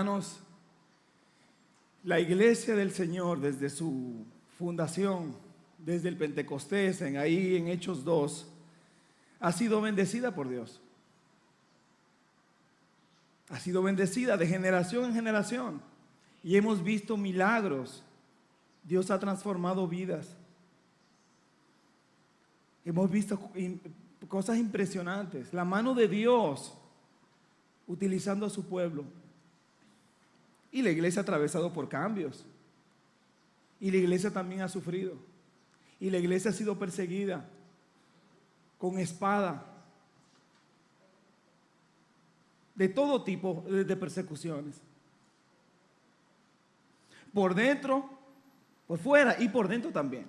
Hermanos, la iglesia del Señor desde su fundación, desde el Pentecostés, en ahí en Hechos 2, ha sido bendecida por Dios. Ha sido bendecida de generación en generación. Y hemos visto milagros. Dios ha transformado vidas. Hemos visto cosas impresionantes. La mano de Dios utilizando a su pueblo. Y la iglesia ha atravesado por cambios. Y la iglesia también ha sufrido. Y la iglesia ha sido perseguida con espada. De todo tipo de persecuciones. Por dentro, por fuera y por dentro también.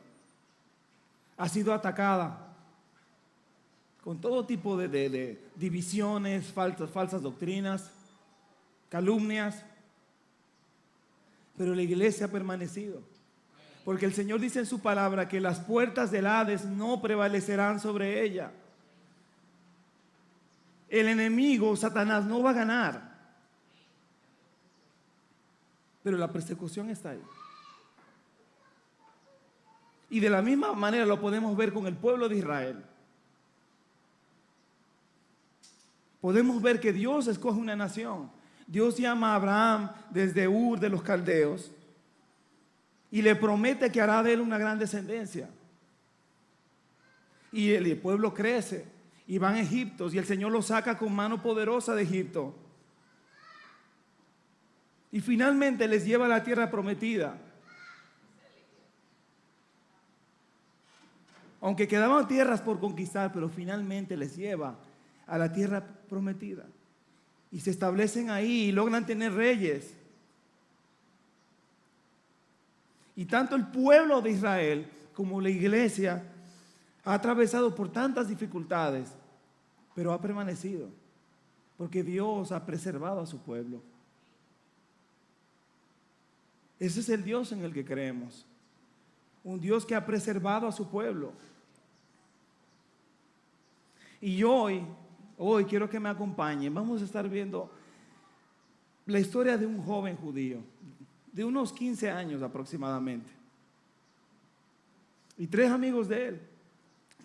Ha sido atacada con todo tipo de, divisiones, falsas, falsas doctrinas, calumnias. Pero la iglesia ha permanecido. Porque el Señor dice en su palabra que las puertas del Hades no prevalecerán sobre ella. El enemigo, Satanás, no va a ganar. Pero la persecución está ahí. Y de la misma manera lo podemos ver con el pueblo de Israel. Podemos ver que Dios escoge una nación. Dios llama a Abraham desde Ur de los Caldeos y le promete que hará de él una gran descendencia. Y el pueblo crece y van a Egipto y el Señor lo saca con mano poderosa de Egipto. Y finalmente les lleva a la tierra prometida. Aunque quedaban tierras por conquistar, pero finalmente les lleva a la tierra prometida. Y se establecen ahí y logran tener reyes. Y tanto el pueblo de Israel como la iglesia ha atravesado por tantas dificultades, pero ha permanecido, porque Dios ha preservado a su pueblo. Ese es el Dios en el que creemos, un Dios que ha preservado a su pueblo. Y hoy Hoy quiero que me acompañen. Vamos a estar viendo la historia de un joven judío, de unos 15 años aproximadamente. Y tres amigos de él,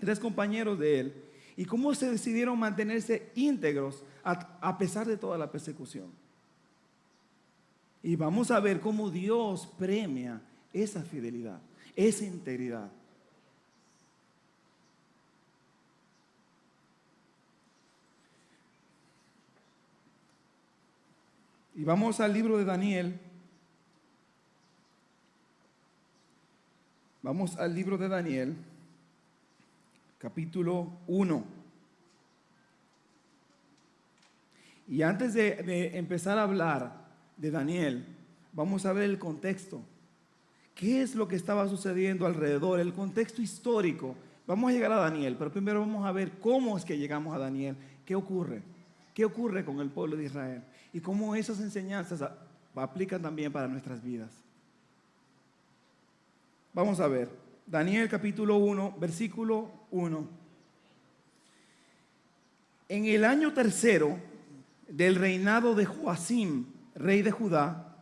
tres compañeros de él. Y cómo se decidieron mantenerse íntegros a, pesar de toda la persecución. Y vamos a ver cómo Dios premia esa fidelidad, esa integridad. Y vamos al libro de Daniel. Vamos al libro de Daniel, capítulo 1. Y antes de, empezar a hablar de Daniel, vamos a ver el contexto. ¿Qué es lo que estaba sucediendo alrededor? El contexto histórico. Vamos a llegar a Daniel, pero primero vamos a ver cómo es que llegamos a Daniel. ¿Qué ocurre? ¿Qué ocurre con el pueblo de Israel? y cómo esas enseñanzas aplican también para nuestras vidas. Vamos a ver, Daniel capítulo 1, versículo 1. En el año tercero del reinado de Joacim, rey de Judá,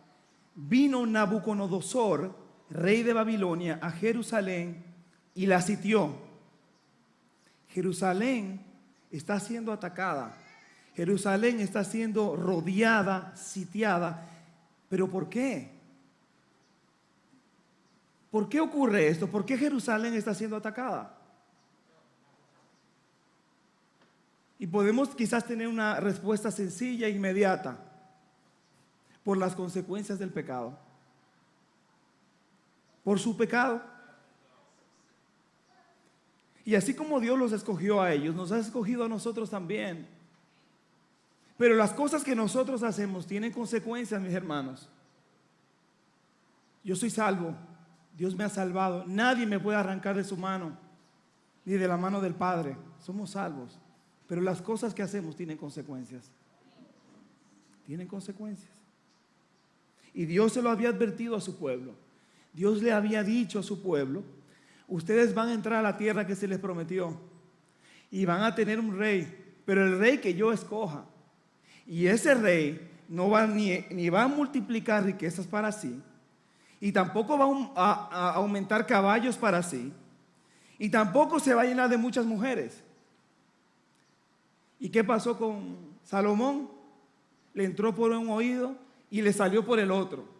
vino Nabucodonosor, rey de Babilonia, a Jerusalén y la sitió. Jerusalén está siendo atacada Jerusalén está siendo rodeada, sitiada. ¿Pero por qué? ¿Por qué ocurre esto? ¿Por qué Jerusalén está siendo atacada? Y podemos quizás tener una respuesta sencilla e inmediata. Por las consecuencias del pecado. Por su pecado. Y así como Dios los escogió a ellos, nos ha escogido a nosotros también pero las cosas que nosotros hacemos tienen consecuencias, mis hermanos. Yo soy salvo. Dios me ha salvado. Nadie me puede arrancar de su mano, ni de la mano del Padre. Somos salvos. Pero las cosas que hacemos tienen consecuencias. Tienen consecuencias. Y Dios se lo había advertido a su pueblo. Dios le había dicho a su pueblo, ustedes van a entrar a la tierra que se les prometió. Y van a tener un rey. Pero el rey que yo escoja y ese rey no va ni, va a multiplicar riquezas para sí, y tampoco va a, a aumentar caballos para sí, y tampoco se va a llenar de muchas mujeres. ¿Y qué pasó con Salomón? Le entró por un oído y le salió por el otro.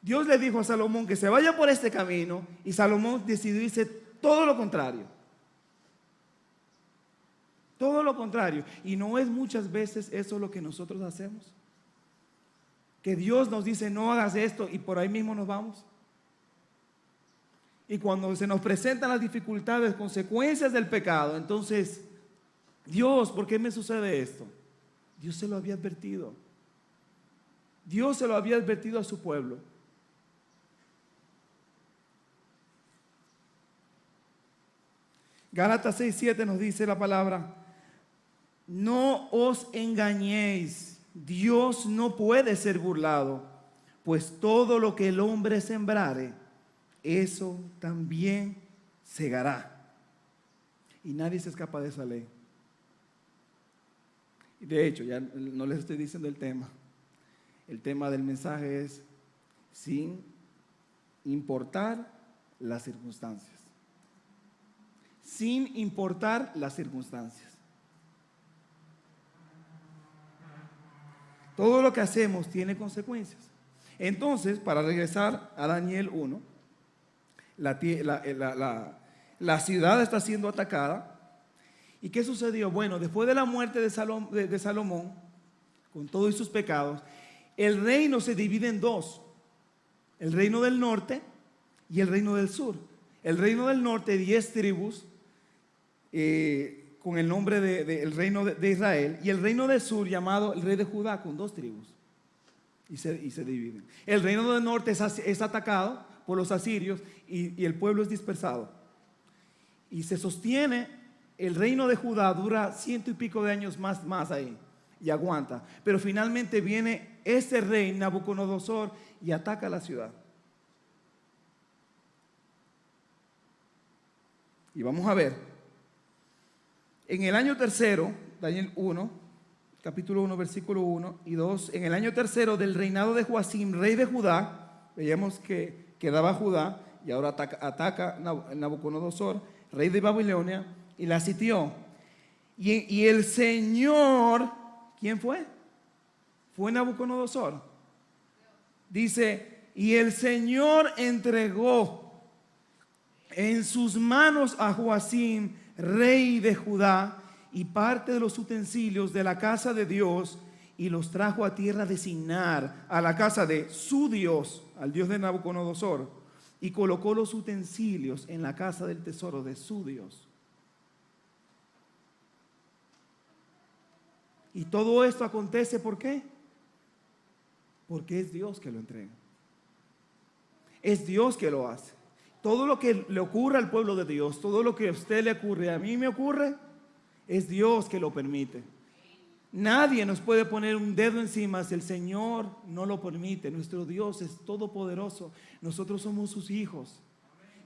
Dios le dijo a Salomón que se vaya por este camino y Salomón decidió irse todo lo contrario. Todo lo contrario. Y no es muchas veces eso lo que nosotros hacemos. Que Dios nos dice, no hagas esto y por ahí mismo nos vamos. Y cuando se nos presentan las dificultades, consecuencias del pecado, entonces, Dios, ¿por qué me sucede esto? Dios se lo había advertido. Dios se lo había advertido a su pueblo. Gálatas 6, 7 nos dice la palabra, no os engañéis, Dios no puede ser burlado, pues todo lo que el hombre sembrare, eso también segará. Y nadie se escapa de esa ley. De hecho, ya no les estoy diciendo el tema. El tema del mensaje es sin importar las circunstancias. Sin importar las circunstancias. Todo lo que hacemos tiene consecuencias. Entonces, para regresar a Daniel 1, la, la, ciudad está siendo atacada. ¿Y qué sucedió? Bueno, después de la muerte de, de Salomón, con todos sus pecados, el reino se divide en dos. El reino del norte y el reino del sur. El reino del norte, diez tribus, eh, con el nombre del reino de, Israel, y el reino del sur llamado el rey de Judá, con dos tribus. Y se, dividen. El reino del norte es, atacado por los asirios y, y el pueblo es dispersado. Y se sostiene, el reino de Judá dura ciento y pico de años más, más ahí y aguanta. Pero finalmente viene ese rey Nabucodonosor y ataca la ciudad. Y vamos a ver. En el año tercero, Daniel 1, capítulo 1, versículo 1 y 2, en el año tercero del reinado de Joacim, rey de Judá, veíamos que quedaba Judá y ahora ataca, Nabucodonosor, rey de Babilonia, y la sitió. Y, y el Señor ¿Quién fue? Fue Nabucodonosor. Dice, y el Señor entregó en sus manos a Joacim, rey de Judá, y parte de los utensilios de la casa de Dios, y los trajo a tierra de Sinar, a la casa de su Dios, al Dios de Nabucodonosor, y colocó los utensilios en la casa del tesoro de su Dios. Y todo esto acontece ¿por qué? Porque es Dios que lo entrega. Es Dios que lo hace. Todo lo que le ocurre al pueblo de Dios, todo lo que a usted le ocurre, a mí me ocurre, es Dios que lo permite. Nadie nos puede poner un dedo encima si el Señor no lo permite. Nuestro Dios es todopoderoso. Nosotros somos sus hijos.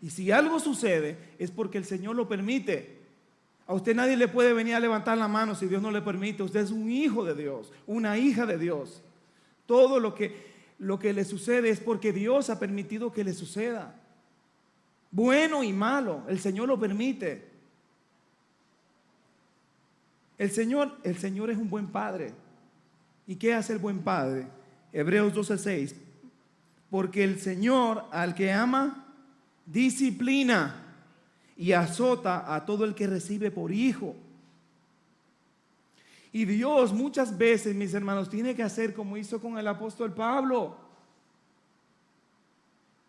Y si algo sucede es porque el Señor lo permite. A usted nadie le puede venir a levantar la mano si Dios no le permite. Usted es un hijo de Dios, una hija de Dios. Todo lo que, lo que le sucede es porque Dios ha permitido que le suceda. Bueno y malo, el Señor lo permite. El Señor, el Señor es un buen padre. ¿Y qué hace el buen padre? Hebreos 12:6. Porque el Señor al que ama disciplina y azota a todo el que recibe por hijo. Y Dios muchas veces, mis hermanos, tiene que hacer como hizo con el apóstol Pablo,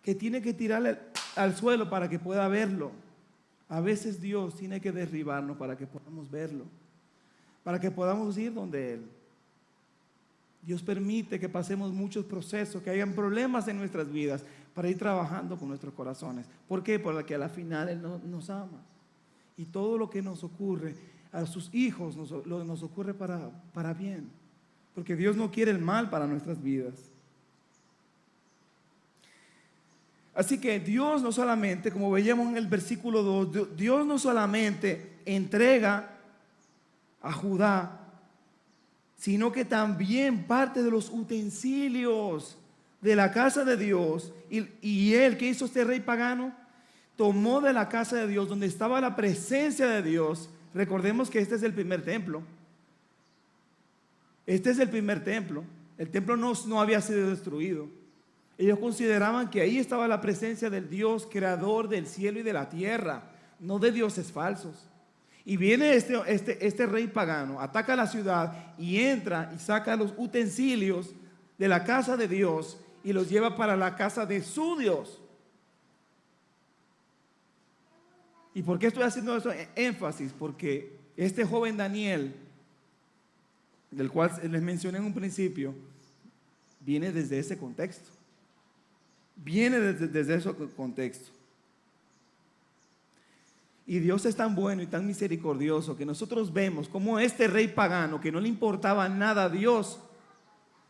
que tiene que tirarle al suelo para que pueda verlo. A veces Dios tiene que derribarnos para que podamos verlo, para que podamos ir donde Él. Dios permite que pasemos muchos procesos, que hayan problemas en nuestras vidas, para ir trabajando con nuestros corazones. ¿Por qué? Porque a la final Él nos ama. Y todo lo que nos ocurre a sus hijos nos, nos ocurre para, para bien. Porque Dios no quiere el mal para nuestras vidas. Así que Dios no solamente, como veíamos en el versículo 2, Dios no solamente entrega a Judá sino que también parte de los utensilios de la casa de Dios. Y, él, que hizo este rey pagano? Tomó de la casa de Dios, donde estaba la presencia de Dios. Recordemos que este es el primer templo. Este es el primer templo. El templo no había sido destruido. Ellos consideraban que ahí estaba la presencia del Dios creador del cielo y de la tierra, no de dioses falsos. Y viene este, este, este rey pagano, ataca la ciudad y entra y saca los utensilios de la casa de Dios y los lleva para la casa de su Dios. ¿Y por qué estoy haciendo eso énfasis? Porque este joven Daniel, del cual les mencioné en un principio, viene desde ese contexto. Viene desde, ese contexto. Y Dios es tan bueno y tan misericordioso que nosotros vemos como este rey pagano que no le importaba nada a Dios,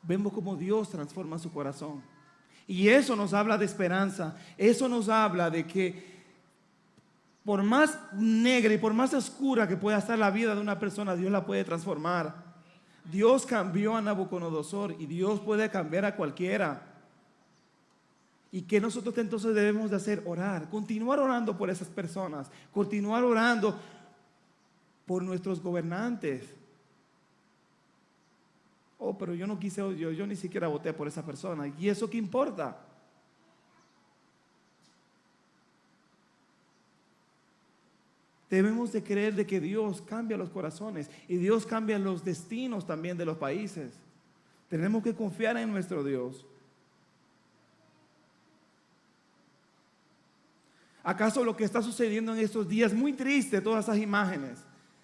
vemos como Dios transforma su corazón. Y eso nos habla de esperanza, eso nos habla de que por más negra y por más oscura que pueda estar la vida de una persona, Dios la puede transformar. Dios cambió a Nabucodonosor y Dios puede cambiar a cualquiera. ¿Y qué nosotros entonces debemos de hacer? Orar, continuar orando por esas personas, continuar orando por nuestros gobernantes. Oh, pero yo no quise, yo, yo ni siquiera voté por esa persona. ¿Y eso qué importa? Debemos de creer de que Dios cambia los corazones y Dios cambia los destinos también de los países. Tenemos que confiar en nuestro Dios. ¿Acaso lo que está sucediendo en estos días, muy triste, todas esas imágenes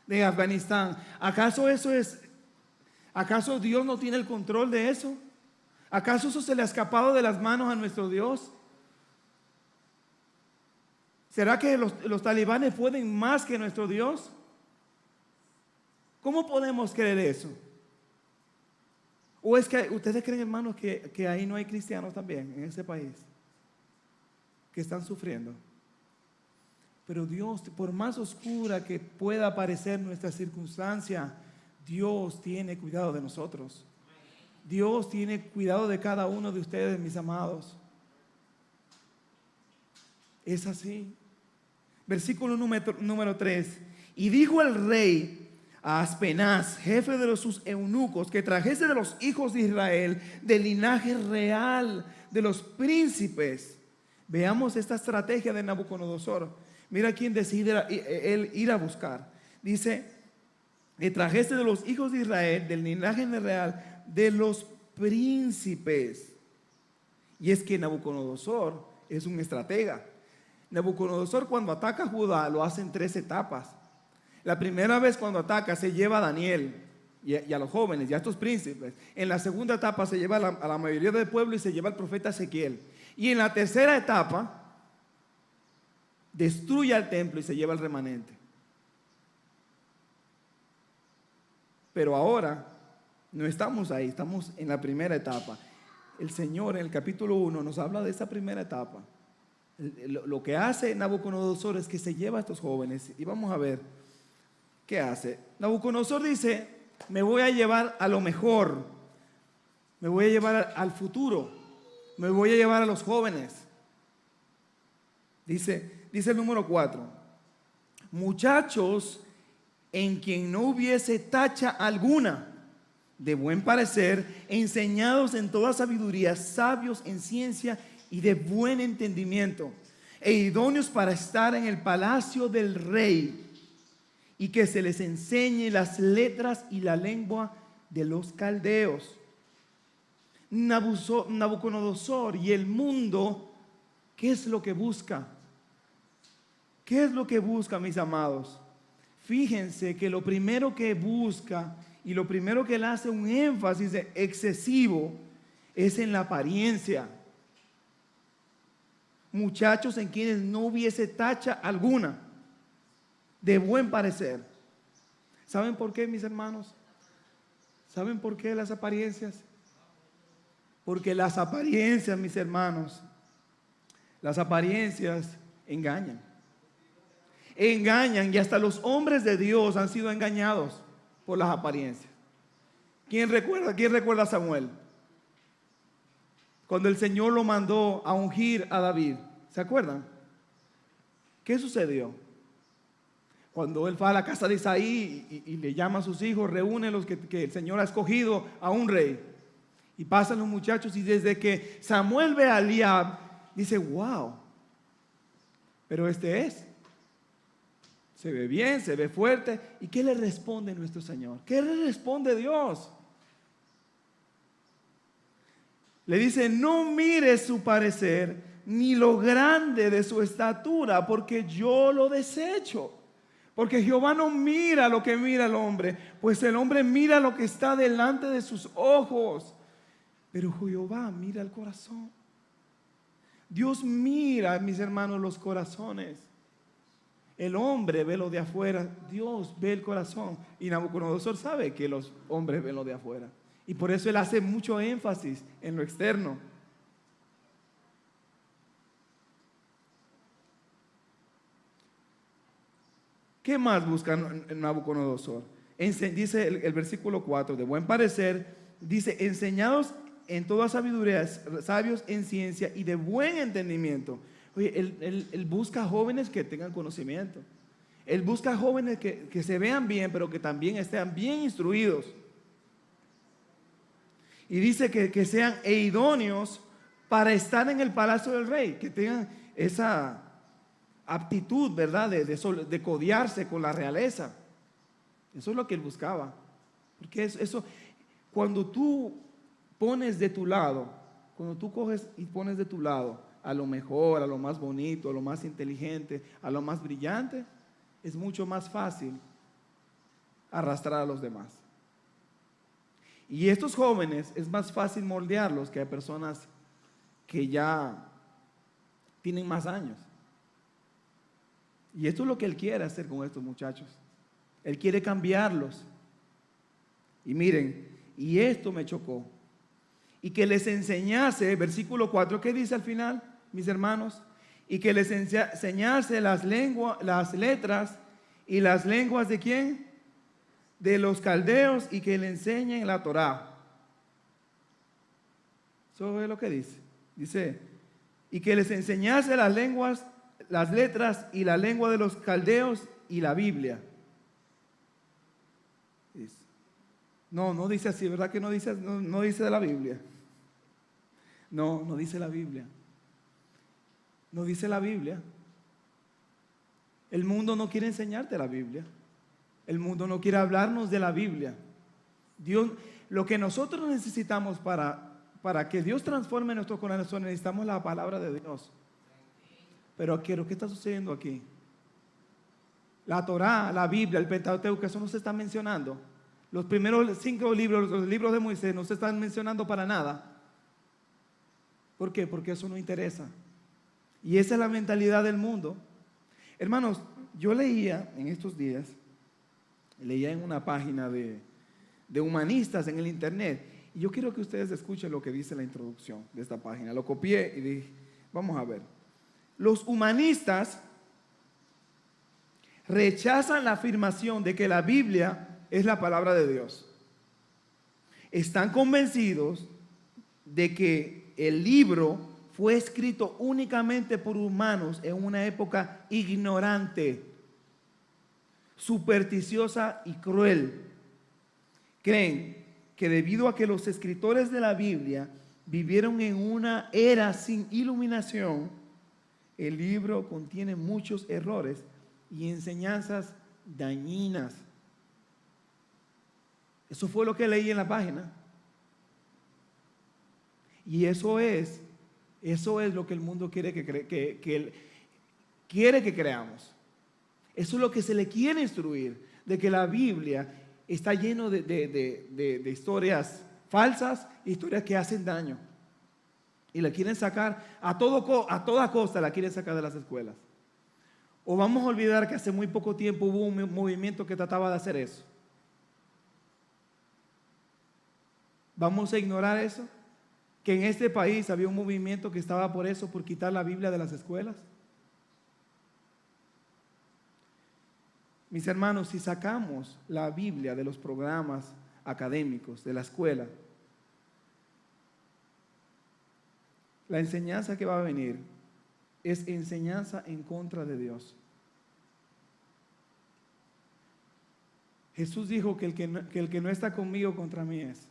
de Afganistán, ¿acaso eso es, acaso Dios no tiene el control de eso? ¿Acaso eso se le ha escapado de las manos a nuestro Dios? ¿Será que los, talibanes pueden más que nuestro Dios? ¿Cómo podemos creer eso? ¿O es que ustedes creen, hermanos, que, que ahí no hay cristianos también en ese país? Que están sufriendo. Pero Dios, por más oscura que pueda parecer nuestra circunstancia, Dios tiene cuidado de nosotros. Dios tiene cuidado de cada uno de ustedes, mis amados. Es así. Versículo número, número 3. Y dijo el rey a Aspenaz, jefe de los sus eunucos, que trajese de los hijos de Israel, del linaje real de los príncipes. Veamos esta estrategia de Nabucodonosor. Mira quién decide él ir a buscar. Dice, que trajese de los hijos de Israel, del linaje real de los príncipes. Y es que Nabucodonosor es un estratega. Nabucodonosor cuando ataca a Judá lo hace en tres etapas. La primera vez cuando ataca se lleva a Daniel y a, los jóvenes y a estos príncipes. En la segunda etapa se lleva a la, mayoría del pueblo y se lleva al profeta Ezequiel. Y en la tercera etapa destruye el templo y se lleva al remanente. Pero ahora no estamos ahí, estamos en la primera etapa. El Señor en el capítulo 1 nos habla de esa primera etapa lo que hace Nabucodonosor es que se lleva a estos jóvenes y vamos a ver qué hace. Nabucodonosor dice, me voy a llevar a lo mejor, me voy a llevar al futuro, me voy a llevar a los jóvenes. Dice, dice el número 4, muchachos en quien no hubiese tacha alguna, de buen parecer, enseñados en toda sabiduría, sabios en ciencia y de buen entendimiento, e idóneos para estar en el palacio del rey, y que se les enseñe las letras y la lengua de los caldeos. Nabucodonosor y el mundo, ¿qué es lo que busca? ¿Qué es lo que busca, mis amados? Fíjense que lo primero que busca y lo primero que le hace un énfasis excesivo es en la apariencia muchachos en quienes no hubiese tacha alguna de buen parecer. ¿Saben por qué, mis hermanos? ¿Saben por qué las apariencias? Porque las apariencias, mis hermanos, las apariencias engañan. Engañan y hasta los hombres de Dios han sido engañados por las apariencias. ¿Quién recuerda? ¿Quién recuerda a Samuel? Cuando el Señor lo mandó a ungir a David. ¿Se acuerdan? ¿Qué sucedió? Cuando él va a la casa de Isaí y, le llama a sus hijos, reúne los que, que el Señor ha escogido a un rey. Y pasan los muchachos y desde que Samuel ve a Eliab, dice, wow, pero este es. Se ve bien, se ve fuerte. ¿Y qué le responde nuestro Señor? ¿Qué le responde Dios? Le dice, no mires su parecer ni lo grande de su estatura, porque yo lo desecho. Porque Jehová no mira lo que mira el hombre, pues el hombre mira lo que está delante de sus ojos. Pero Jehová mira el corazón. Dios mira, mis hermanos, los corazones. El hombre ve lo de afuera, Dios ve el corazón. Y Nabucodonosor sabe que los hombres ven lo de afuera. Y por eso él hace mucho énfasis en lo externo. ¿Qué más busca Nabucodonosor? Dice el, el versículo 4, de buen parecer, dice, enseñados en toda sabiduría, sabios en ciencia y de buen entendimiento Oye, él, busca jóvenes que tengan conocimiento. Él busca jóvenes que, se vean bien, pero que también estén bien instruidos. Y dice que, sean idóneos para estar en el palacio del rey, que tengan esa aptitud, ¿verdad?, de, de, codiarse con la realeza. Eso es lo que él buscaba. Porque eso, eso, cuando tú pones de tu lado, cuando tú coges y pones de tu lado a lo mejor, a lo más bonito, a lo más inteligente, a lo más brillante, es mucho más fácil arrastrar a los demás. Y estos jóvenes es más fácil moldearlos que a personas que ya tienen más años. Y esto es lo que Él quiere hacer con estos muchachos. Él quiere cambiarlos. Y miren, y esto me chocó. Y que les enseñase, versículo 4, ¿qué dice al final? Mis hermanos, y que les enseñase las, lenguas, las letras y las lenguas de quién? De los caldeos y que le enseñen la Torá. Eso es lo que dice. Dice, y que les enseñase las lenguas, las letras y la lengua de los caldeos y la Biblia. No, no dice así, ¿verdad que no dice, no, no dice de la Biblia? No, no dice la Biblia. No dice la Biblia. El mundo no quiere enseñarte la Biblia. El mundo no quiere hablarnos de la Biblia. Dios, lo que nosotros necesitamos para, para que Dios transforme nuestro corazón, necesitamos la palabra de Dios. Pero quiero, ¿qué está sucediendo aquí? La Torá, la Biblia, el Pentateuco, eso no se está mencionando. Los primeros cinco libros, los libros de Moisés, no se están mencionando para nada. ¿Por qué? Porque eso no interesa. Y esa es la mentalidad del mundo. Hermanos, yo leía en estos días, leía en una página de, humanistas en el internet, y yo quiero que ustedes escuchen lo que dice la introducción de esta página. Lo copié y dije, vamos a ver. Los humanistas rechazan la afirmación de que la Biblia es la palabra de Dios. Están convencidos de que el libro fue escrito únicamente por humanos en una época ignorante, supersticiosa y cruel. Creen que debido a que los escritores de la Biblia vivieron en una era sin iluminación, el libro contiene muchos errores y enseñanzas dañinas. Eso fue lo que leí en la página. Y eso es eso es lo que el mundo quiere que, que, quiere que creamos. Eso es lo que se le quiere instruir, de que la Biblia está lleno de, historias falsas, historias que hacen daño. Y la quieren sacar, a, todo, a toda costa la quieren sacar de las escuelas. O vamos a olvidar que hace muy poco tiempo hubo un movimiento que trataba de hacer eso. ¿Vamos a ignorar eso? Que en este país había un movimiento que estaba por eso, por quitar la Biblia de las escuelas? Mis hermanos, si sacamos la Biblia de los programas académicos, de la escuela. La enseñanza que va a venir es enseñanza en contra de Dios. Jesús dijo que el que, no, está conmigo contra mí es.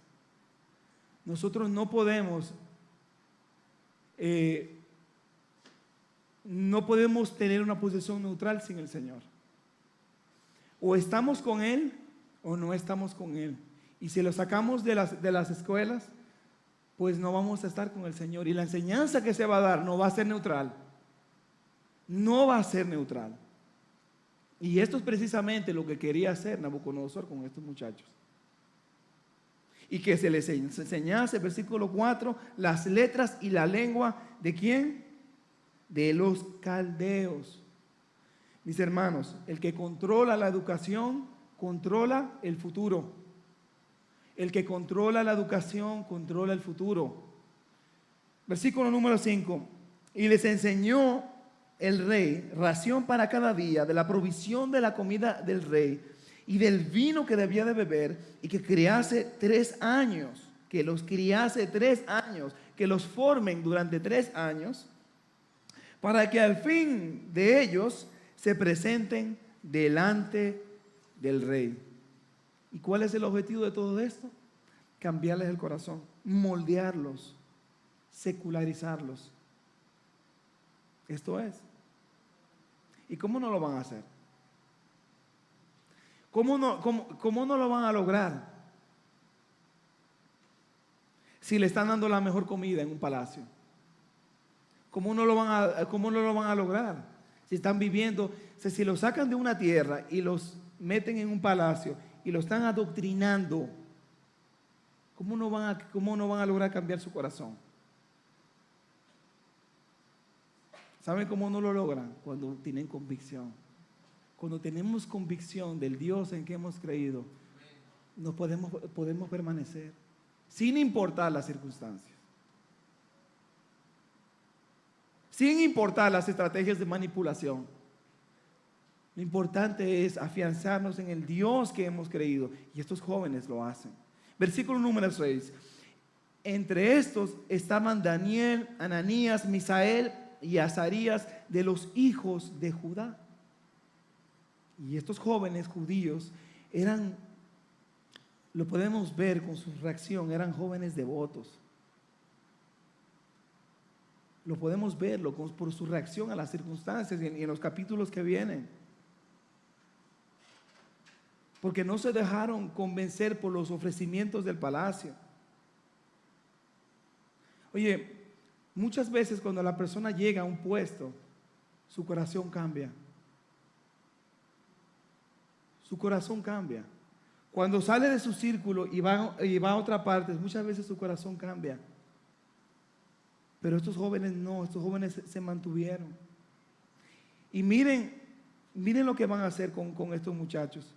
Nosotros no podemos, eh, no podemos tener una posición neutral sin el Señor. O estamos con Él o no estamos con Él. Y si lo sacamos de las, de las escuelas, pues no vamos a estar con el Señor. Y la enseñanza que se va a dar no va a ser neutral. No va a ser neutral. Y esto es precisamente lo que quería hacer Nabucodonosor con estos muchachos. Y que se les enseñase, versículo 4, las letras y la lengua de quién? De los caldeos. Mis hermanos, el que controla la educación, controla el futuro. El que controla la educación, controla el futuro. Versículo número 5. Y les enseñó el rey ración para cada día de la provisión de la comida del rey y del vino que debía de beber y que criase tres años, que los criase tres años, que los formen durante tres años, para que al fin de ellos se presenten delante del rey. ¿Y cuál es el objetivo de todo esto? Cambiarles el corazón, moldearlos, secularizarlos. Esto es. ¿Y cómo no lo van a hacer? ¿Cómo no, cómo, no lo van a lograr? Si le están dando la mejor comida en un palacio. ¿Cómo no lo van a, cómo no lo van a lograr? Si están viviendo, si lo sacan de una tierra y los meten en un palacio y lo están adoctrinando, ¿cómo no van a, cómo no van a lograr cambiar su corazón? ¿Saben cómo no lo logran? Cuando tienen convicción. Cuando tenemos convicción del Dios en que hemos creído, nos podemos, podemos permanecer sin importar las circunstancias. Sin importar las estrategias de manipulación. Lo importante es afianzarnos en el Dios que hemos creído. Y estos jóvenes lo hacen. Versículo número 6. Entre estos estaban Daniel, Ananías, Misael y Azarías de los hijos de Judá. Y estos jóvenes judíos eran, lo podemos ver con su reacción, eran jóvenes devotos. Lo podemos verlo por su reacción a las circunstancias y en, los capítulos que vienen. Porque no se dejaron convencer por los ofrecimientos del palacio. Oye, Muchas veces cuando la persona llega a un puesto, su corazón cambia. Su corazón cambia. Cuando sale de su círculo y va, y va a otra parte, muchas veces su corazón cambia. Pero estos jóvenes no, estos jóvenes se mantuvieron. Y miren, miren lo que van a hacer con, con estos muchachos.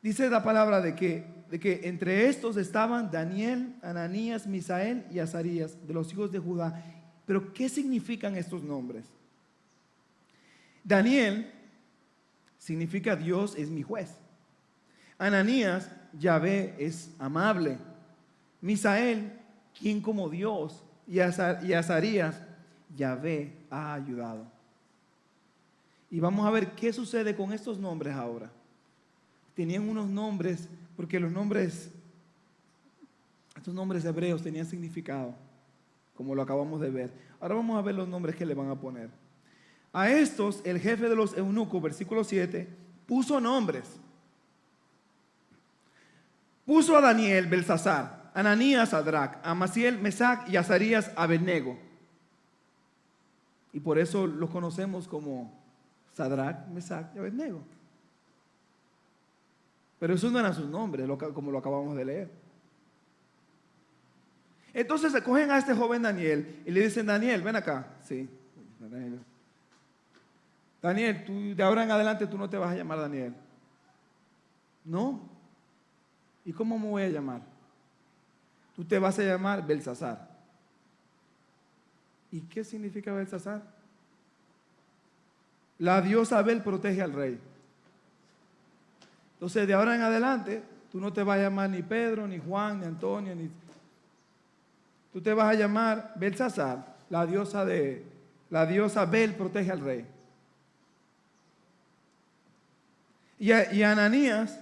Dice la palabra de que, de que entre estos estaban Daniel, Ananías, Misael y Azarías, de los hijos de Judá. Pero ¿qué significan estos nombres? Daniel significa Dios es mi juez. Ananías, Yahvé es amable. Misael, quien como Dios. Y Azarías, Yahvé ha ayudado. Y vamos a ver qué sucede con estos nombres ahora tenían unos nombres, porque los nombres, estos nombres hebreos tenían significado, como lo acabamos de ver. Ahora vamos a ver los nombres que le van a poner. A estos, el jefe de los eunucos, versículo 7, puso nombres. Puso a Daniel, Belsasar, Ananías, Sadrach, a Maciel, Mesac y Azarías, Abednego. Y por eso los conocemos como Sadrach, Mesac y Abednego. Pero esos no eran sus nombres, como lo acabamos de leer. Entonces se cogen a este joven Daniel y le dicen, Daniel, ven acá. Sí, Daniel. Daniel, tú, de ahora en adelante tú no te vas a llamar Daniel. No. ¿Y cómo me voy a llamar? Tú te vas a llamar Belsasar. ¿Y qué significa Belsasar? La diosa Bel protege al rey. Entonces, de ahora en adelante, Tú no te vas a llamar ni Pedro, ni Juan, ni Antonio, ni... Tú te vas a llamar Belsasar, la diosa de... La diosa Bel protege al rey. Y, y Ananías,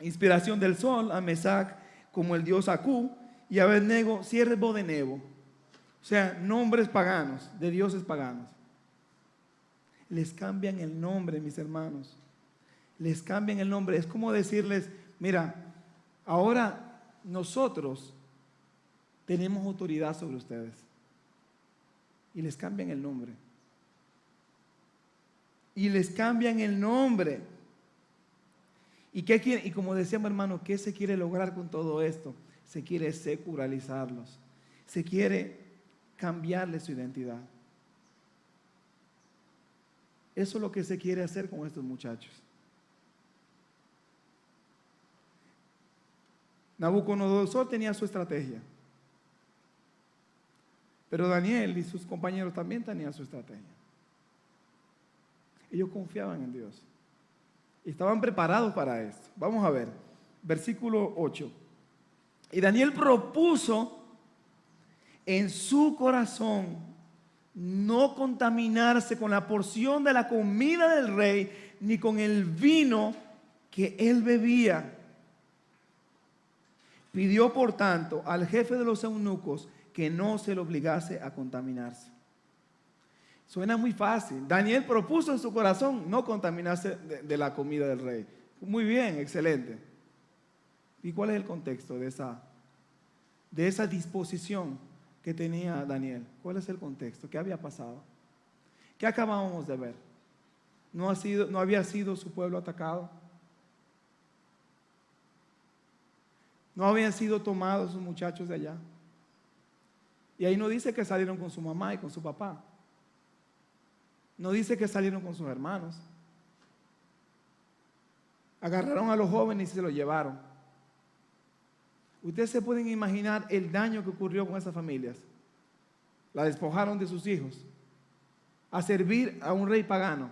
inspiración del sol, a Mesac como el dios Acú, y Abednego, siervo de Nebo. O sea, nombres paganos, de dioses paganos. Les cambian el nombre, mis hermanos. Les cambian el nombre. Es como decirles, mira, ahora nosotros tenemos autoridad sobre ustedes. Y les cambian el nombre. Y les cambian el nombre. ¿Y, qué y como decíamos hermano, ¿qué se quiere lograr con todo esto? Se quiere secularizarlos. Se quiere cambiarle su identidad. Eso es lo que se quiere hacer con estos muchachos. Nabucodonosor tenía su estrategia. Pero Daniel y sus compañeros también tenían su estrategia. Ellos confiaban en Dios. Y estaban preparados para esto. Vamos a ver, versículo 8. Y Daniel propuso en su corazón no contaminarse con la porción de la comida del rey, ni con el vino que él bebía. Pidió, por tanto, al jefe de los eunucos que no se le obligase a contaminarse. Suena muy fácil. Daniel propuso en su corazón no contaminarse de, la comida del rey. Muy bien, excelente. ¿Y cuál es el contexto de esa, de esa disposición que tenía Daniel? ¿Cuál es el contexto? ¿Qué había pasado? ¿Qué acabábamos de ver? ¿No, ha sido, ¿No había sido su pueblo atacado? ¿No habían sido tomados sus muchachos de allá? Y ahí no dice que salieron con su mamá y con su papá. No dice que salieron con sus hermanos. Agarraron a los jóvenes y se los llevaron. Ustedes se pueden imaginar el daño que ocurrió con esas familias. La despojaron de sus hijos a servir a un rey pagano.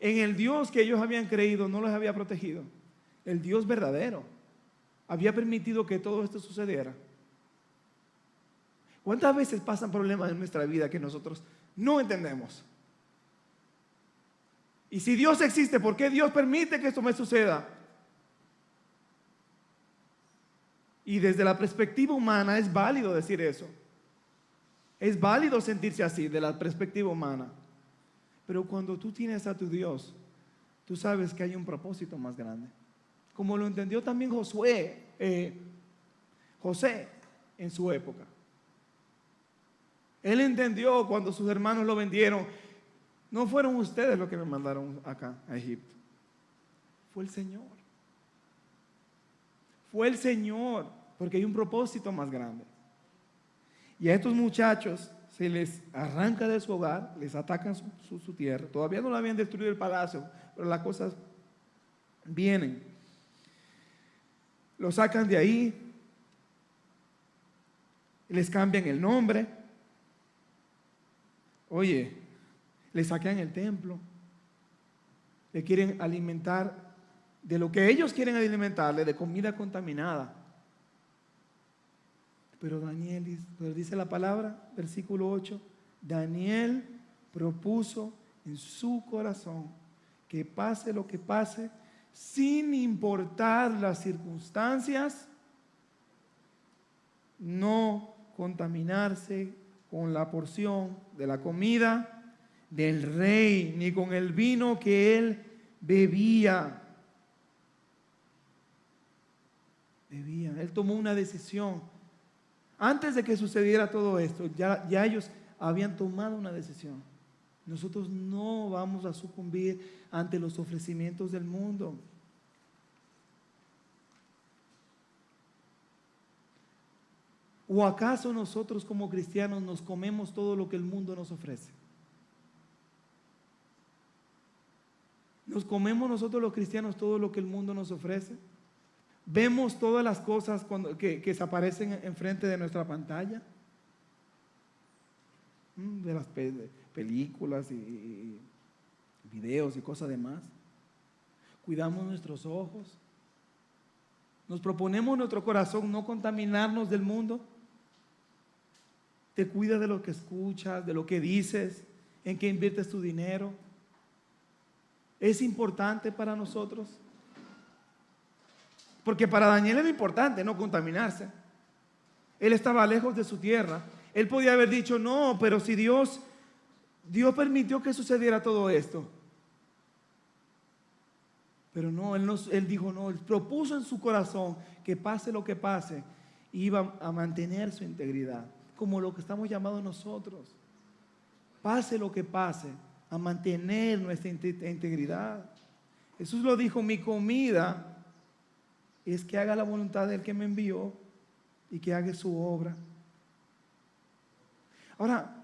En el Dios que ellos habían creído no los había protegido. El Dios verdadero había permitido que todo esto sucediera. ¿Cuántas veces pasan problemas en nuestra vida que nosotros no entendemos. Y si Dios existe, ¿por qué Dios permite que esto me suceda? Y desde la perspectiva humana es válido decir eso. Es válido sentirse así, de la perspectiva humana. Pero cuando tú tienes a tu Dios, tú sabes que hay un propósito más grande. Como lo entendió también Josué, eh, José en su época. Él entendió cuando sus hermanos lo vendieron. No fueron ustedes los que me mandaron acá, a Egipto. Fue el Señor. Fue el Señor, porque hay un propósito más grande. Y a estos muchachos se les arranca de su hogar, les atacan su, tierra. Todavía no lo habían destruido el palacio, pero las cosas vienen. Lo sacan de ahí, les cambian el nombre Oye, le saquean el templo, le quieren alimentar de lo que ellos quieren alimentarle, de comida contaminada. Pero Daniel, pero dice la palabra, versículo 8, Daniel propuso en su corazón que pase lo que pase, sin importar las circunstancias, no contaminarse con la porción de la comida del rey, ni con el vino que él bebía. Bebía. Él tomó una decisión. Antes de que sucediera todo esto, ya, ya ellos habían tomado una decisión. Nosotros no vamos a sucumbir ante los ofrecimientos del mundo. ¿O acaso nosotros como cristianos nos comemos todo lo que el mundo nos ofrece? ¿Nos comemos nosotros los cristianos todo lo que el mundo nos ofrece? ¿Vemos todas las cosas que, que se aparecen enfrente de nuestra pantalla? Mm, de las películas y videos y cosas demás. Cuidamos nuestros ojos. Nos proponemos nuestro corazón no contaminarnos del mundo. Te cuidas de lo que escuchas, de lo que dices, en qué inviertes tu dinero. Es importante para nosotros. Porque para Daniel era importante no contaminarse. Él estaba lejos de su tierra. Él podía haber dicho, no, pero si Dios, Dios permitió que sucediera todo esto. Pero no él, no, él dijo, no, él propuso en su corazón que pase lo que pase, iba a mantener su integridad, como lo que estamos llamados nosotros. Pase lo que pase, a mantener nuestra integridad. Jesús lo dijo, mi comida es que haga la voluntad del que me envió y que haga su obra. Ahora,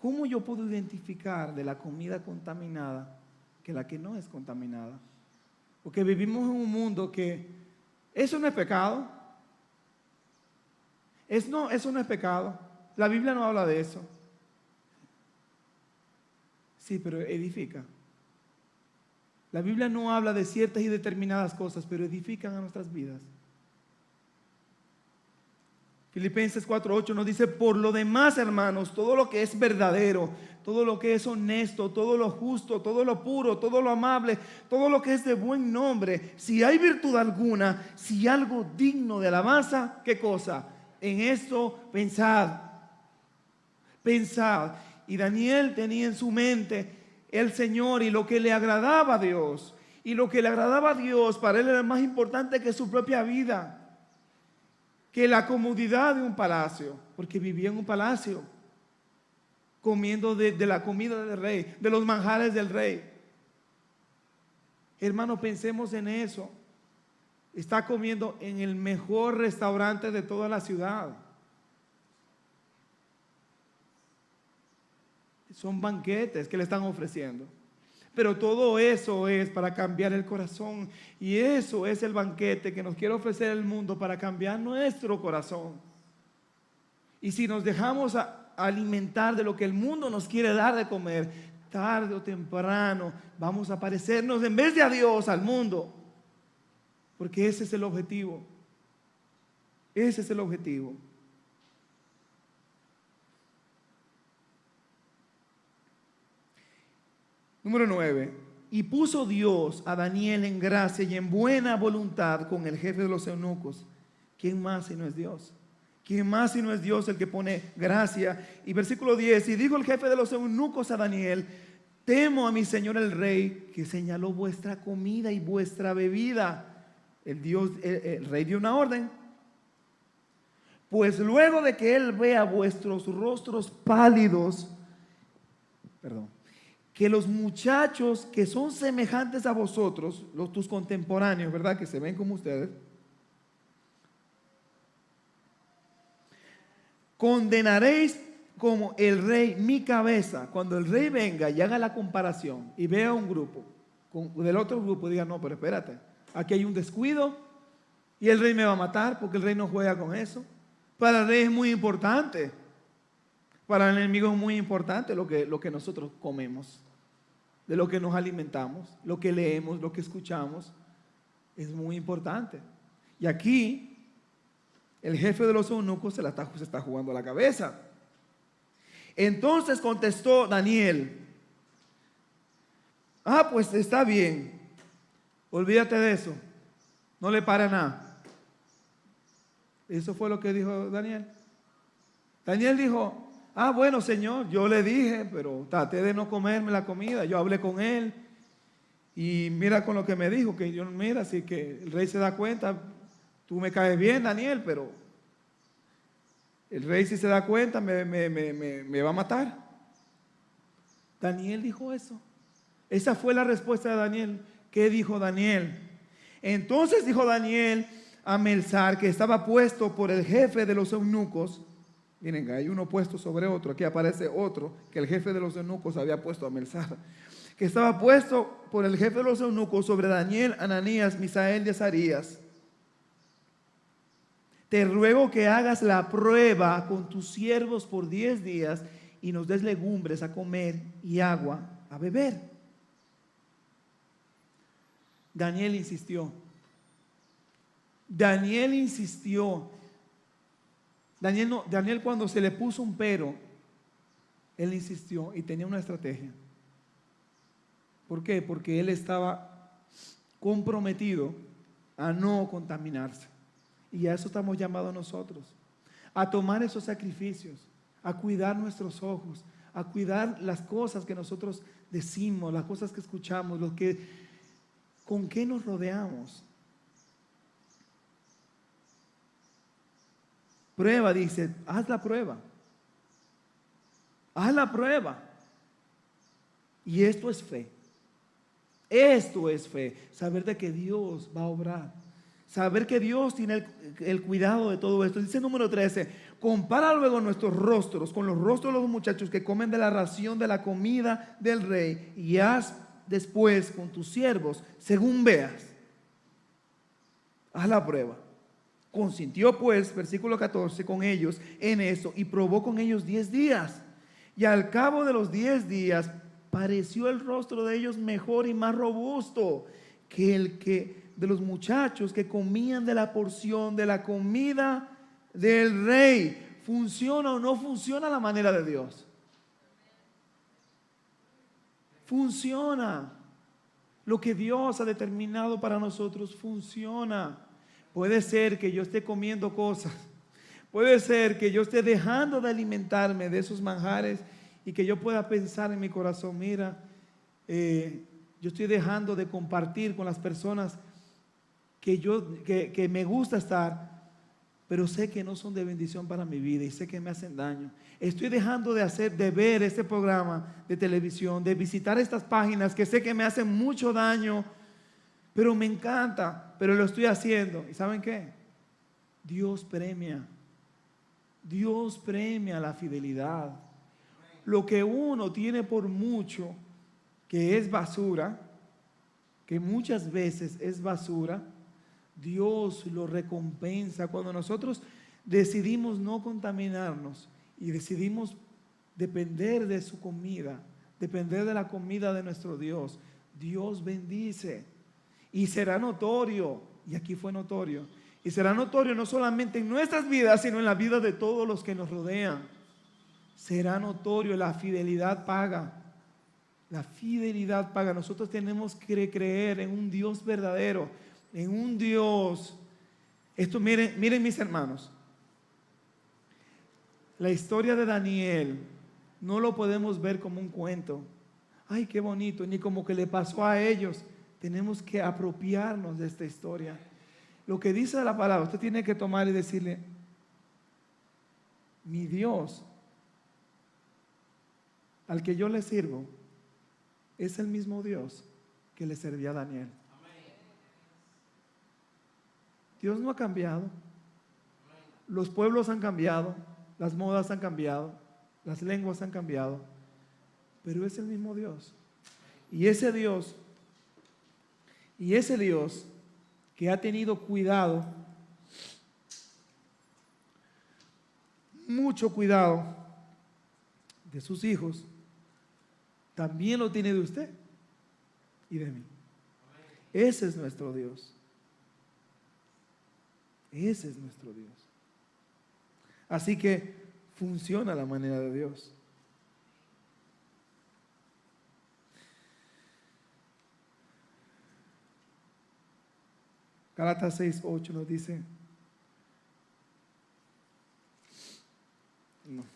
¿cómo yo puedo identificar de la comida contaminada que la que no es contaminada? Porque vivimos en un mundo que eso no es pecado. Es, no, eso no es pecado. La Biblia no habla de eso. Sí, pero edifica. La Biblia no habla de ciertas y determinadas cosas, pero edifican a nuestras vidas. Filipenses 4:8 nos dice, por lo demás, hermanos, todo lo que es verdadero, todo lo que es honesto, todo lo justo, todo lo puro, todo lo amable, todo lo que es de buen nombre, si hay virtud alguna, si algo digno de alabanza, ¿qué cosa? En esto pensad, pensad. Y Daniel tenía en su mente el Señor y lo que le agradaba a Dios. Y lo que le agradaba a Dios para él era más importante que su propia vida que la comodidad de un palacio, porque vivía en un palacio, comiendo de, la comida del rey, de los manjares del rey. Hermano, pensemos en eso. Está comiendo en el mejor restaurante de toda la ciudad. Son banquetes que le están ofreciendo. Pero todo eso es para cambiar el corazón. Y eso es el banquete que nos quiere ofrecer el mundo para cambiar nuestro corazón. Y si nos dejamos alimentar de lo que el mundo nos quiere dar de comer, tarde o temprano vamos a parecernos en vez de a Dios, al mundo. Porque ese es el objetivo. Ese es el objetivo. Número 9. Y puso Dios a Daniel en gracia y en buena voluntad con el jefe de los eunucos. ¿Quién más si no es Dios? ¿Quién más si no es Dios el que pone gracia? Y versículo 10, y dijo el jefe de los eunucos a Daniel, temo a mi Señor el Rey, que señaló vuestra comida y vuestra bebida. El Dios, el Rey dio una orden. Pues luego de que Él vea vuestros rostros pálidos, perdón, que los muchachos que son semejantes a vosotros, los tus contemporáneos, ¿verdad? Que se ven como ustedes, condenaréis como el rey mi cabeza. Cuando el rey venga y haga la comparación y vea un grupo con, del otro grupo, diga, no, pero espérate, aquí hay un descuido y el rey me va a matar porque el rey no juega con eso. Para el rey es muy importante. Para el enemigo es muy importante lo que, lo que nosotros comemos de lo que nos alimentamos, lo que leemos, lo que escuchamos, es muy importante. Y aquí el jefe de los eunucos se, la está, está jugando la cabeza. Entonces contestó Daniel, ah, pues está bien, olvídate de eso, no le para nada. Eso fue lo que dijo Daniel. Daniel dijo, Ah, bueno, Señor, yo le dije, pero traté de no comerme la comida. Yo hablé con él y mira con lo que me dijo, que yo, mira, así que el rey se da cuenta, tú me caes bien, Daniel, pero el rey si se da cuenta me, me va a matar. Daniel dijo eso. Esa fue la respuesta de Daniel. ¿Qué dijo Daniel? Entonces dijo Daniel a Melzar, que estaba puesto por el jefe de los eunucos, Miren, hay uno puesto sobre otro. Aquí aparece otro que el jefe de los eunucos había puesto a Melzar. Que estaba puesto por el jefe de los eunucos sobre Daniel, Ananías, Misael y Azarías. Te ruego que hagas la prueba con tus siervos por diez días y nos des legumbres a comer y agua a beber. Daniel insistió. Daniel insistió. Daniel, no, Daniel cuando se le puso un pero, él insistió y tenía una estrategia. ¿Por qué? Porque él estaba comprometido a no contaminarse. Y a eso estamos llamados nosotros. A tomar esos sacrificios, a cuidar nuestros ojos, a cuidar las cosas que nosotros decimos, las cosas que escuchamos, lo que, con qué nos rodeamos. Prueba, dice, haz la prueba. Haz la prueba. Y esto es fe. Esto es fe. Saber de que Dios va a obrar. Saber que Dios tiene el, el, cuidado de todo esto. Dice número 13, compara luego nuestros rostros con los rostros de los muchachos que comen de la ración de la comida del rey y haz después con tus siervos según veas. Haz la prueba. Consintió pues, versículo 14, con ellos en eso y probó con ellos diez días. Y al cabo de los diez días pareció el rostro de ellos mejor y más robusto que el que de los muchachos que comían de la porción de la comida del rey. ¿Funciona o no funciona la manera de Dios? Funciona. Lo que Dios ha determinado para nosotros funciona. Puede ser que yo esté comiendo cosas. Puede ser que yo esté dejando de alimentarme de esos manjares y que yo pueda pensar en mi corazón, mira, eh, yo estoy dejando de compartir con las personas que, yo, que, que me gusta estar, pero sé que no son de bendición para mi vida y sé que me hacen daño. Estoy dejando de hacer, de ver este programa de televisión, de visitar estas páginas que sé que me hacen mucho daño pero me encanta, pero lo estoy haciendo. ¿Y saben qué? Dios premia. Dios premia la fidelidad. Lo que uno tiene por mucho, que es basura, que muchas veces es basura, Dios lo recompensa. Cuando nosotros decidimos no contaminarnos y decidimos depender de su comida, depender de la comida de nuestro Dios, Dios bendice. Y será notorio, y aquí fue notorio, y será notorio no solamente en nuestras vidas, sino en la vida de todos los que nos rodean. Será notorio, la fidelidad paga. La fidelidad paga. Nosotros tenemos que creer en un Dios verdadero, en un Dios. Esto miren, miren mis hermanos. La historia de Daniel no lo podemos ver como un cuento. Ay, qué bonito, ni como que le pasó a ellos tenemos que apropiarnos de esta historia. Lo que dice la palabra, usted tiene que tomar y decirle, mi Dios, al que yo le sirvo, es el mismo Dios que le servía a Daniel. Dios no ha cambiado. Los pueblos han cambiado, las modas han cambiado, las lenguas han cambiado, pero es el mismo Dios. Y ese Dios y ese Dios que ha tenido cuidado, mucho cuidado de sus hijos, también lo tiene de usted y de mí. Ese es nuestro Dios. Ese es nuestro Dios. Así que funciona la manera de Dios. Galatas 6, 8 nos dice, no.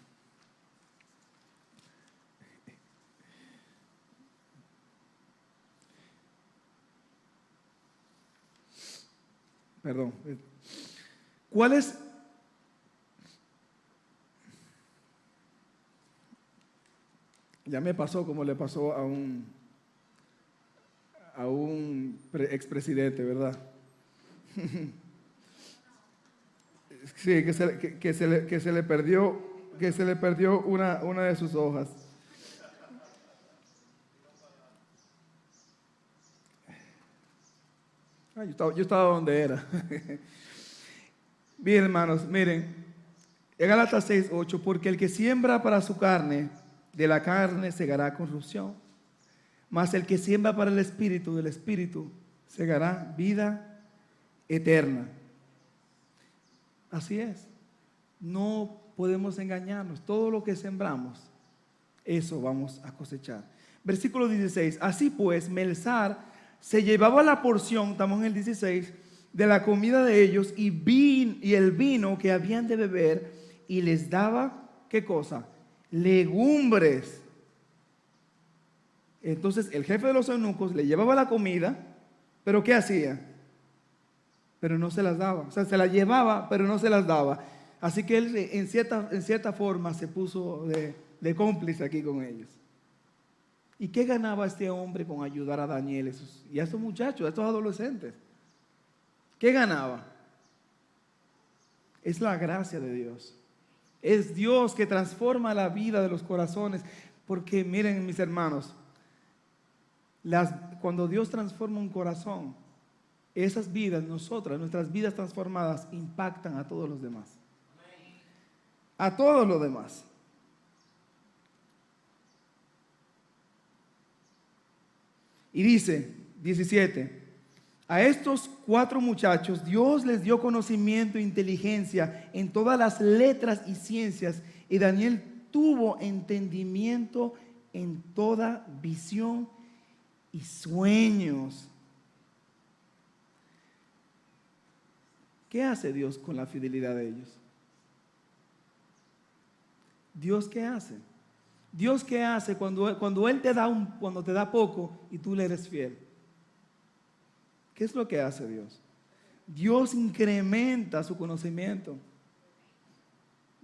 Perdón. ¿Cuál es? Ya me pasó como le pasó a un a un expresidente, ¿verdad? Sí, que se, que, se le, que se, le, perdió, que se le perdió una, una de sus hojas. yo, estaba, yo estaba donde era. Bien, hermanos, miren. En Galatas 6, 8, porque el que siembra para su carne, de la carne segará corrupción. Mas el que siembra para el espíritu, del espíritu, segará vida eterna. Así es. No podemos engañarnos. Todo lo que sembramos, eso vamos a cosechar. Versículo 16. Así pues, Melzar se llevaba la porción, estamos en el 16, de la comida de ellos y, y el vino que habían de beber y les daba, ¿qué cosa? Legumbres. Entonces el jefe de los eunucos le llevaba la comida, pero ¿qué hacía? Pero no se las daba. O sea, se la llevaba, pero no se las daba. Así que él en cierta, en cierta forma se puso de, de cómplice aquí con ellos. ¿Y qué ganaba este hombre con ayudar a Daniel y a estos muchachos, a estos adolescentes? ¿Qué ganaba? Es la gracia de Dios. Es Dios que transforma la vida de los corazones. Porque miren mis hermanos, cuando Dios transforma un corazón, esas vidas, nosotras, nuestras vidas transformadas, impactan a todos los demás. A todos los demás. Y dice, 17, a estos cuatro muchachos Dios les dio conocimiento e inteligencia en todas las letras y ciencias y Daniel tuvo entendimiento en toda visión y sueños. ¿Qué hace Dios con la fidelidad de ellos? Dios qué hace? Dios qué hace cuando, cuando Él te da un, cuando te da poco y tú le eres fiel. ¿Qué es lo que hace Dios? Dios incrementa su conocimiento.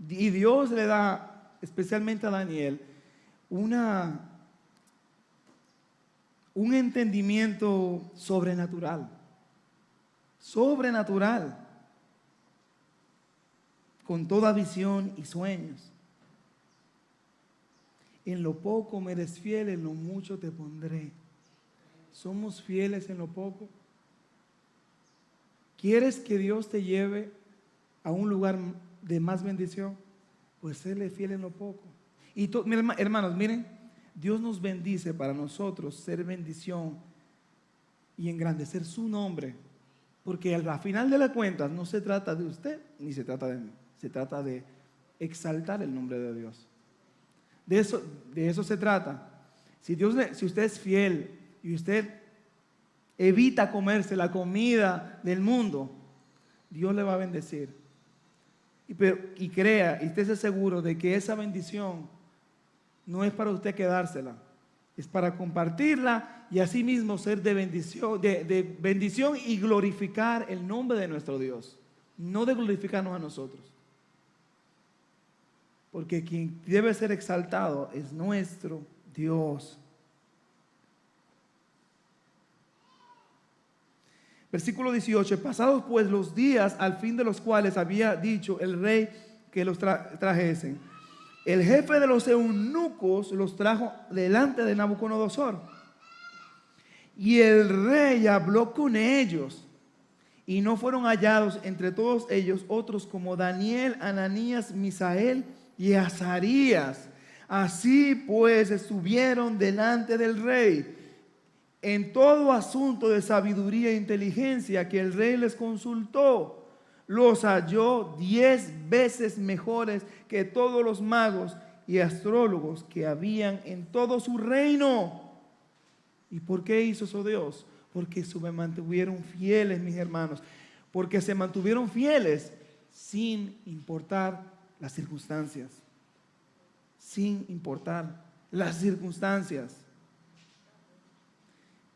Y Dios le da, especialmente a Daniel, una, un entendimiento sobrenatural. Sobrenatural. Con toda visión y sueños. En lo poco me eres fiel, en lo mucho te pondré. ¿Somos fieles en lo poco? ¿Quieres que Dios te lleve a un lugar de más bendición? Pues séle fiel en lo poco. Y hermanos, miren, Dios nos bendice para nosotros ser bendición y engrandecer su nombre. Porque al final de la cuenta no se trata de usted ni se trata de mí. Se trata de exaltar el nombre de Dios. De eso, de eso se trata. Si, Dios, si usted es fiel y usted evita comerse la comida del mundo, Dios le va a bendecir. Y, y crea y esté seguro de que esa bendición no es para usted quedársela, es para compartirla y asimismo ser de bendición, de, de bendición y glorificar el nombre de nuestro Dios, no de glorificarnos a nosotros. Porque quien debe ser exaltado es nuestro Dios. Versículo 18, pasados pues los días al fin de los cuales había dicho el rey que los trajesen, el jefe de los eunucos los trajo delante de Nabucodonosor. Y el rey habló con ellos. Y no fueron hallados entre todos ellos otros como Daniel, Ananías, Misael y Azarías. Así pues estuvieron delante del rey en todo asunto de sabiduría e inteligencia que el rey les consultó. Los halló diez veces mejores que todos los magos y astrólogos que habían en todo su reino. ¿Y por qué hizo eso Dios? Porque se mantuvieron fieles, mis hermanos. Porque se mantuvieron fieles sin importar las circunstancias, sin importar las circunstancias.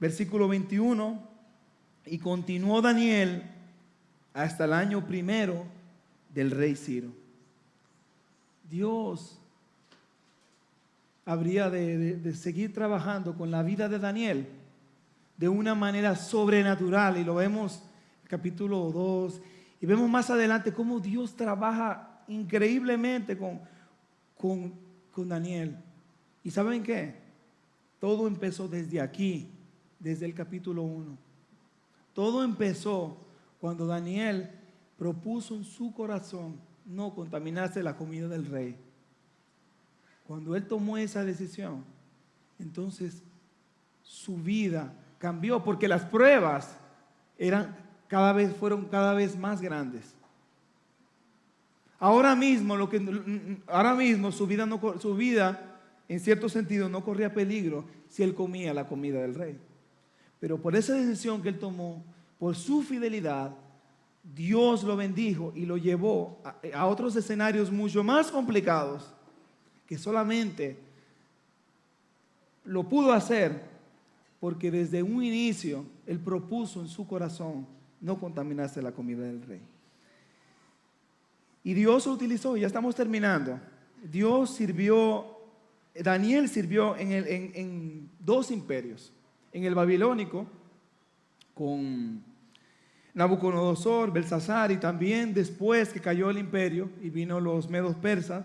Versículo 21, y continuó Daniel hasta el año primero del rey Ciro. Dios habría de, seguir trabajando con la vida de Daniel de una manera sobrenatural, y lo vemos en capítulo 2, y vemos más adelante cómo Dios trabaja increíblemente con, con, Daniel. ¿Y saben qué? Todo empezó desde aquí, desde el capítulo 1. Todo empezó cuando Daniel propuso en su corazón no contaminarse la comida del rey. Cuando él tomó esa decisión, entonces su vida cambió porque las pruebas eran cada vez fueron cada vez más grandes. Ahora mismo, lo que, ahora mismo su, vida no, su vida, en cierto sentido, no corría peligro si él comía la comida del rey. Pero por esa decisión que él tomó, por su fidelidad, Dios lo bendijo y lo llevó a, otros escenarios mucho más complicados que solamente lo pudo hacer porque desde un inicio él propuso en su corazón no contaminarse la comida del rey. Y Dios lo utilizó, ya estamos terminando. Dios sirvió, Daniel sirvió en, en dos imperios, en el babilónico con Nabucodonosor, Belsasar y también después que cayó el imperio y vino los medos persas,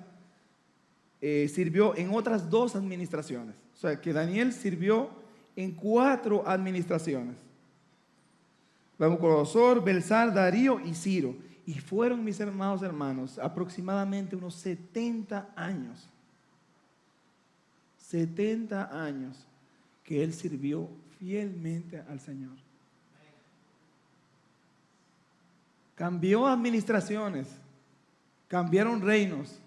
eh, sirvió en otras dos administraciones. O sea, que Daniel sirvió en cuatro administraciones. Nabucodonosor, Belsar, Darío y Ciro. Y fueron mis hermanos hermanos aproximadamente unos 70 años. 70 años que él sirvió fielmente al Señor. Cambió administraciones, cambiaron reinos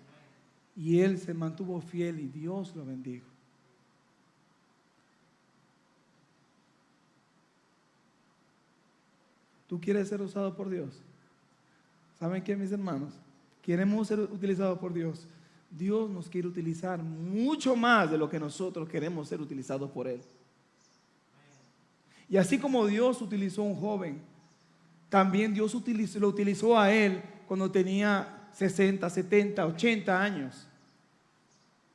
y él se mantuvo fiel y Dios lo bendijo. ¿Tú quieres ser usado por Dios? ¿Saben qué, mis hermanos? Queremos ser utilizados por Dios. Dios nos quiere utilizar mucho más de lo que nosotros queremos ser utilizados por Él. Y así como Dios utilizó a un joven también Dios lo utilizó a él cuando tenía 60, 70, 80 años.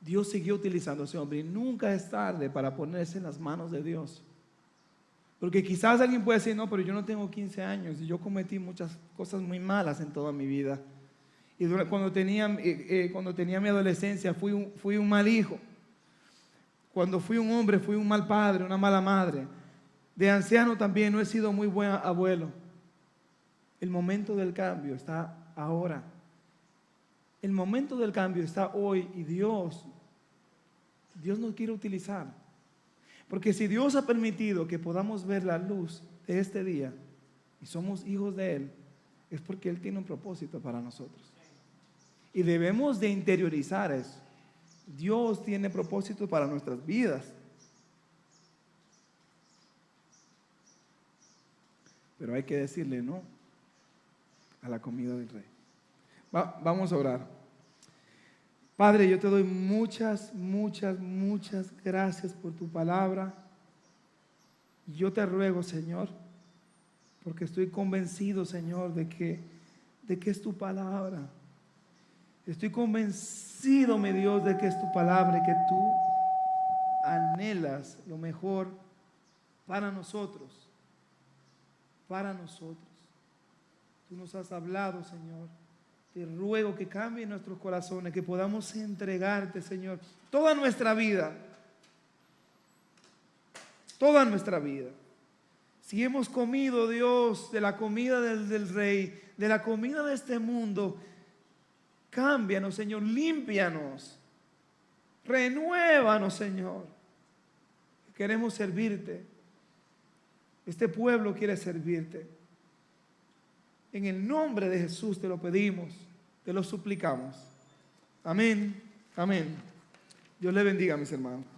Dios siguió utilizando a ese hombre y nunca es tarde para ponerse en las manos de Dios. Porque quizás alguien puede decir, no, pero yo no tengo 15 años y yo cometí muchas cosas muy malas en toda mi vida. Y cuando tenía, eh, eh, cuando tenía mi adolescencia fui un mal hijo. Cuando fui un hombre fui un mal padre, una mala madre. De anciano también no he sido muy buen abuelo. El momento del cambio está ahora. El momento del cambio está hoy y Dios, Dios nos quiere utilizar. Porque si Dios ha permitido que podamos ver la luz de este día y somos hijos de Él, es porque Él tiene un propósito para nosotros. Y debemos de interiorizar eso. Dios tiene propósito para nuestras vidas. Pero hay que decirle no a la comida del rey. vamos a orar. Padre, yo te doy muchas, muchas, muchas gracias por tu palabra. Yo te ruego, Señor, porque estoy convencido, Señor, de que, de que es tu palabra. Estoy convencido, mi Dios, de que es tu palabra y que tú anhelas lo mejor para nosotros. Para nosotros. Tú nos has hablado, Señor. Te ruego que cambie nuestros corazones, que podamos entregarte, Señor, toda nuestra vida. Toda nuestra vida. Si hemos comido, Dios, de la comida del, del Rey, de la comida de este mundo, cámbianos, Señor, límpianos, renuévanos, Señor. Queremos servirte. Este pueblo quiere servirte. En el nombre de Jesús te lo pedimos, te lo suplicamos. Amén, amén. Dios le bendiga, mis hermanos.